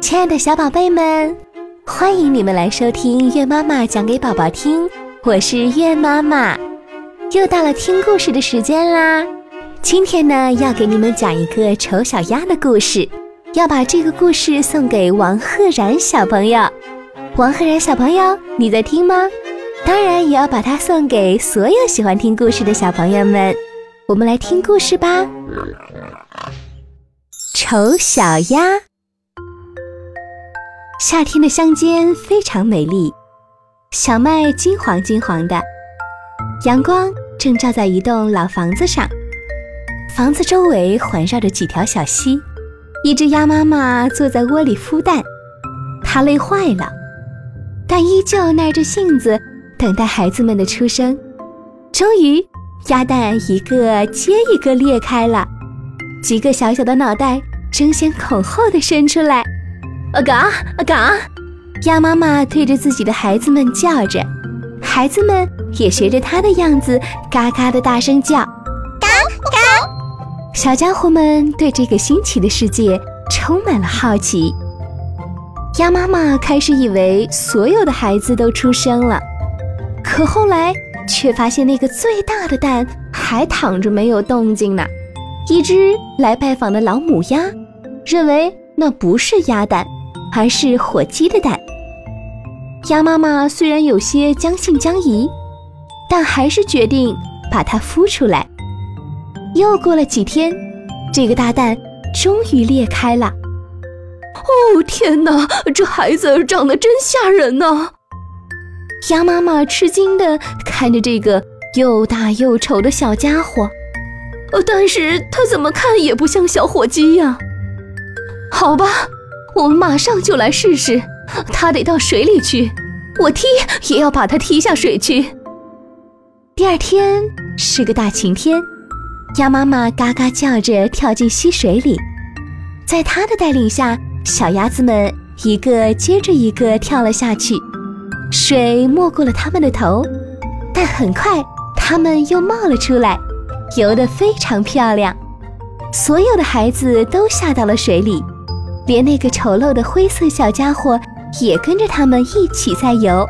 亲爱的小宝贝们，欢迎你们来收听月妈妈讲给宝宝听。我是月妈妈，又到了听故事的时间啦。今天呢，要给你们讲一个丑小鸭的故事，要把这个故事送给王赫然小朋友。王赫然小朋友，你在听吗？当然，也要把它送给所有喜欢听故事的小朋友们。我们来听故事吧。丑小鸭。夏天的乡间非常美丽，小麦金黄金黄的，阳光正照在一栋老房子上，房子周围环绕着几条小溪。一只鸭妈妈坐在窝里孵蛋，它累坏了，但依旧耐着性子等待孩子们的出生。终于，鸭蛋一个接一个裂开了，几个小小的脑袋争先恐后的伸出来。啊嘎啊嘎！鸭妈妈对着自己的孩子们叫着，孩子们也学着它的样子，嘎嘎的大声叫。嘎嘎！小家伙们对这个新奇的世界充满了好奇。鸭妈妈开始以为所有的孩子都出生了，可后来却发现那个最大的蛋还躺着没有动静呢。一只来拜访的老母鸭认为那不是鸭蛋。还是火鸡的蛋。鸭妈妈虽然有些将信将疑，但还是决定把它孵出来。又过了几天，这个大蛋终于裂开了。哦天哪，这孩子长得真吓人呐！鸭妈妈吃惊地看着这个又大又丑的小家伙，呃，但是它怎么看也不像小火鸡呀。好吧。我们马上就来试试，它得到水里去，我踢也要把它踢下水去。第二天是个大晴天，鸭妈妈嘎嘎叫着跳进溪水里，在它的带领下，小鸭子们一个接着一个跳了下去，水没过了它们的头，但很快它们又冒了出来，游得非常漂亮。所有的孩子都下到了水里。连那个丑陋的灰色小家伙也跟着他们一起在游。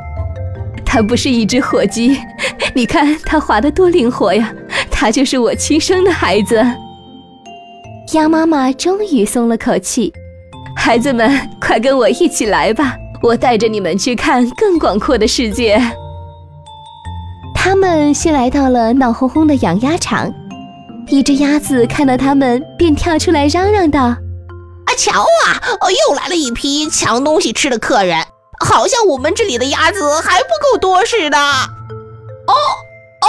它不是一只火鸡，你看它滑得多灵活呀！它就是我亲生的孩子。鸭妈妈终于松了口气，孩子们，快跟我一起来吧，我带着你们去看更广阔的世界。他们先来到了闹哄哄的养鸭场，一只鸭子看到他们，便跳出来嚷嚷道。瞧啊，又来了一批抢东西吃的客人，好像我们这里的鸭子还不够多似的。哦哦，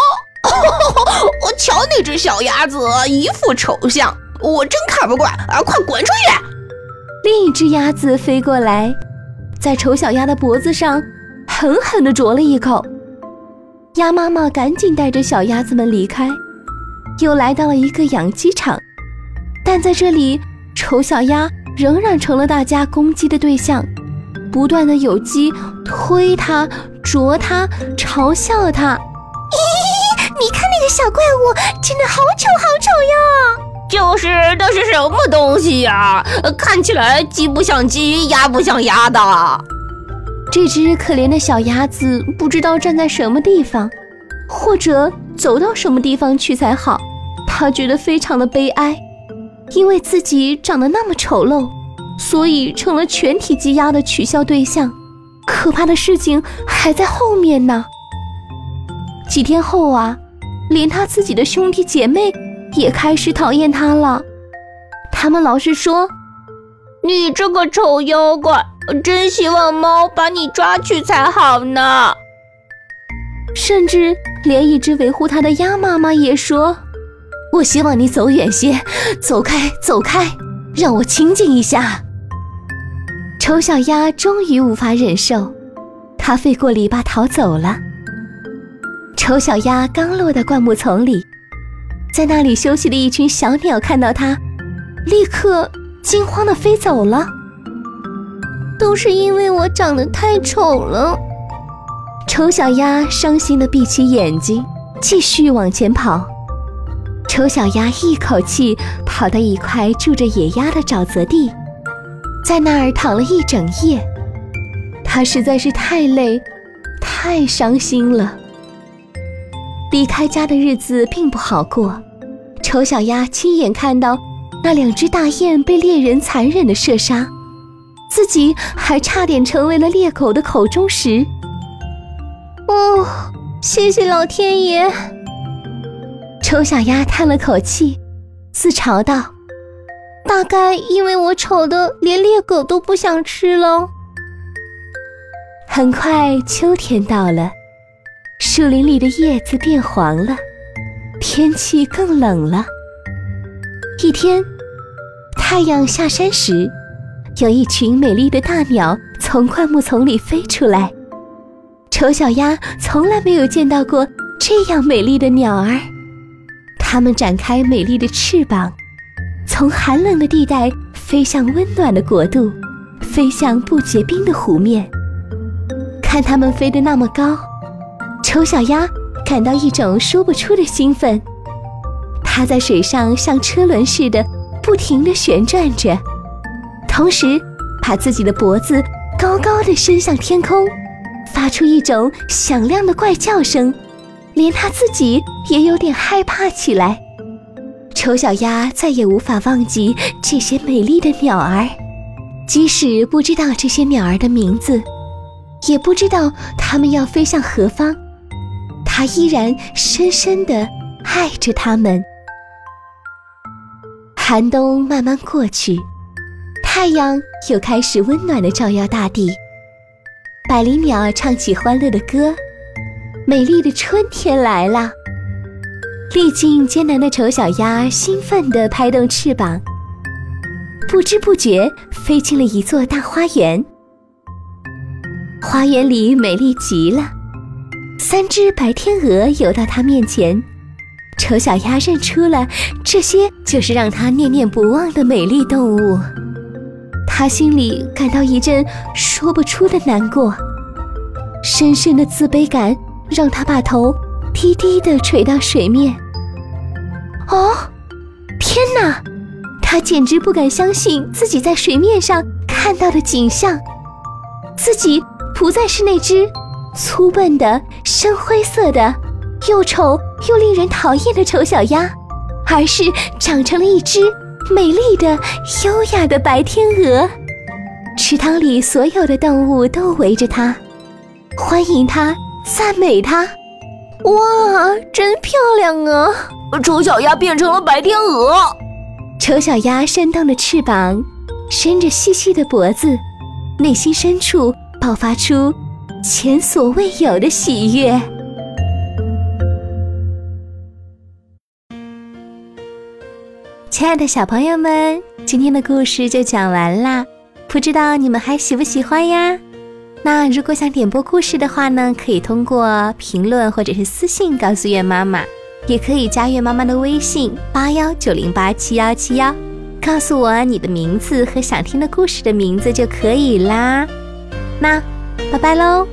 我瞧那只小鸭子一副丑相，我真看不惯啊！快滚出去！另一只鸭子飞过来，在丑小鸭的脖子上狠狠地啄了一口。鸭妈妈赶紧带着小鸭子们离开，又来到了一个养鸡场，但在这里。丑小鸭仍然成了大家攻击的对象，不断的有鸡推它、啄它、嘲笑它。咦，你看那个小怪物，真的好丑好丑呀！就是，那是什么东西呀？看起来鸡不像鸡，鸭不像鸭的。这只可怜的小鸭子不知道站在什么地方，或者走到什么地方去才好。它觉得非常的悲哀。因为自己长得那么丑陋，所以成了全体鸡鸭的取笑对象。可怕的事情还在后面呢。几天后啊，连他自己的兄弟姐妹也开始讨厌他了。他们老是说：“你这个丑妖怪，真希望猫把你抓去才好呢。”甚至连一只维护他的鸭妈妈也说。我希望你走远些，走开，走开，让我清静一下。丑小鸭终于无法忍受，它飞过篱笆逃走了。丑小鸭刚落到灌木丛里，在那里休息的一群小鸟看到它，立刻惊慌地飞走了。都是因为我长得太丑了。丑小鸭伤心地闭起眼睛，继续往前跑。丑小鸭一口气跑到一块住着野鸭的沼泽地，在那儿躺了一整夜。它实在是太累，太伤心了。离开家的日子并不好过。丑小鸭亲眼看到那两只大雁被猎人残忍的射杀，自己还差点成为了猎狗的口中食。哦，谢谢老天爷！丑小鸭叹了口气，自嘲道：“大概因为我丑的连猎狗都不想吃了。”很快，秋天到了，树林里的叶子变黄了。天气更冷了。一天，太阳下山时，有一群美丽的大鸟从灌木丛里飞出来。丑小鸭从来没有见到过这样美丽的鸟儿。它们展开美丽的翅膀，从寒冷的地带飞向温暖的国度，飞向不结冰的湖面。看它们飞得那么高，丑小鸭。感到一种说不出的兴奋，它在水上像车轮似的不停地旋转着，同时把自己的脖子高高的伸向天空，发出一种响亮的怪叫声，连它自己也有点害怕起来。丑小鸭再也无法忘记这些美丽的鸟儿，即使不知道这些鸟儿的名字，也不知道它们要飞向何方。它依然深深的爱着他们。寒冬慢慢过去，太阳又开始温暖的照耀大地。百灵鸟唱起欢乐的歌，美丽的春天来了。历尽艰难的丑小鸭兴奋地拍动翅膀，不知不觉飞进了一座大花园。花园里美丽极了。三只白天鹅游到它面前，丑小鸭认出了这些就是让它念念不忘的美丽动物。它心里感到一阵说不出的难过，深深的自卑感让它把头低低的垂到水面。哦，天哪！它简直不敢相信自己在水面上看到的景象，自己不再是那只。粗笨的、深灰色的、又丑又令人讨厌的丑小鸭，而是长成了一只美丽的、优雅的白天鹅。池塘里所有的动物都围着它，欢迎它，赞美它。哇，真漂亮啊！丑小鸭变成了白天鹅。丑小鸭扇动着翅膀，伸着细细的脖子，内心深处爆发出。前所未有的喜悦。亲爱的小朋友们，今天的故事就讲完啦，不知道你们还喜不喜欢呀？那如果想点播故事的话呢，可以通过评论或者是私信告诉月妈妈，也可以加月妈妈的微信八幺九零八七幺七幺，告诉我你的名字和想听的故事的名字就可以啦。那。拜拜喽。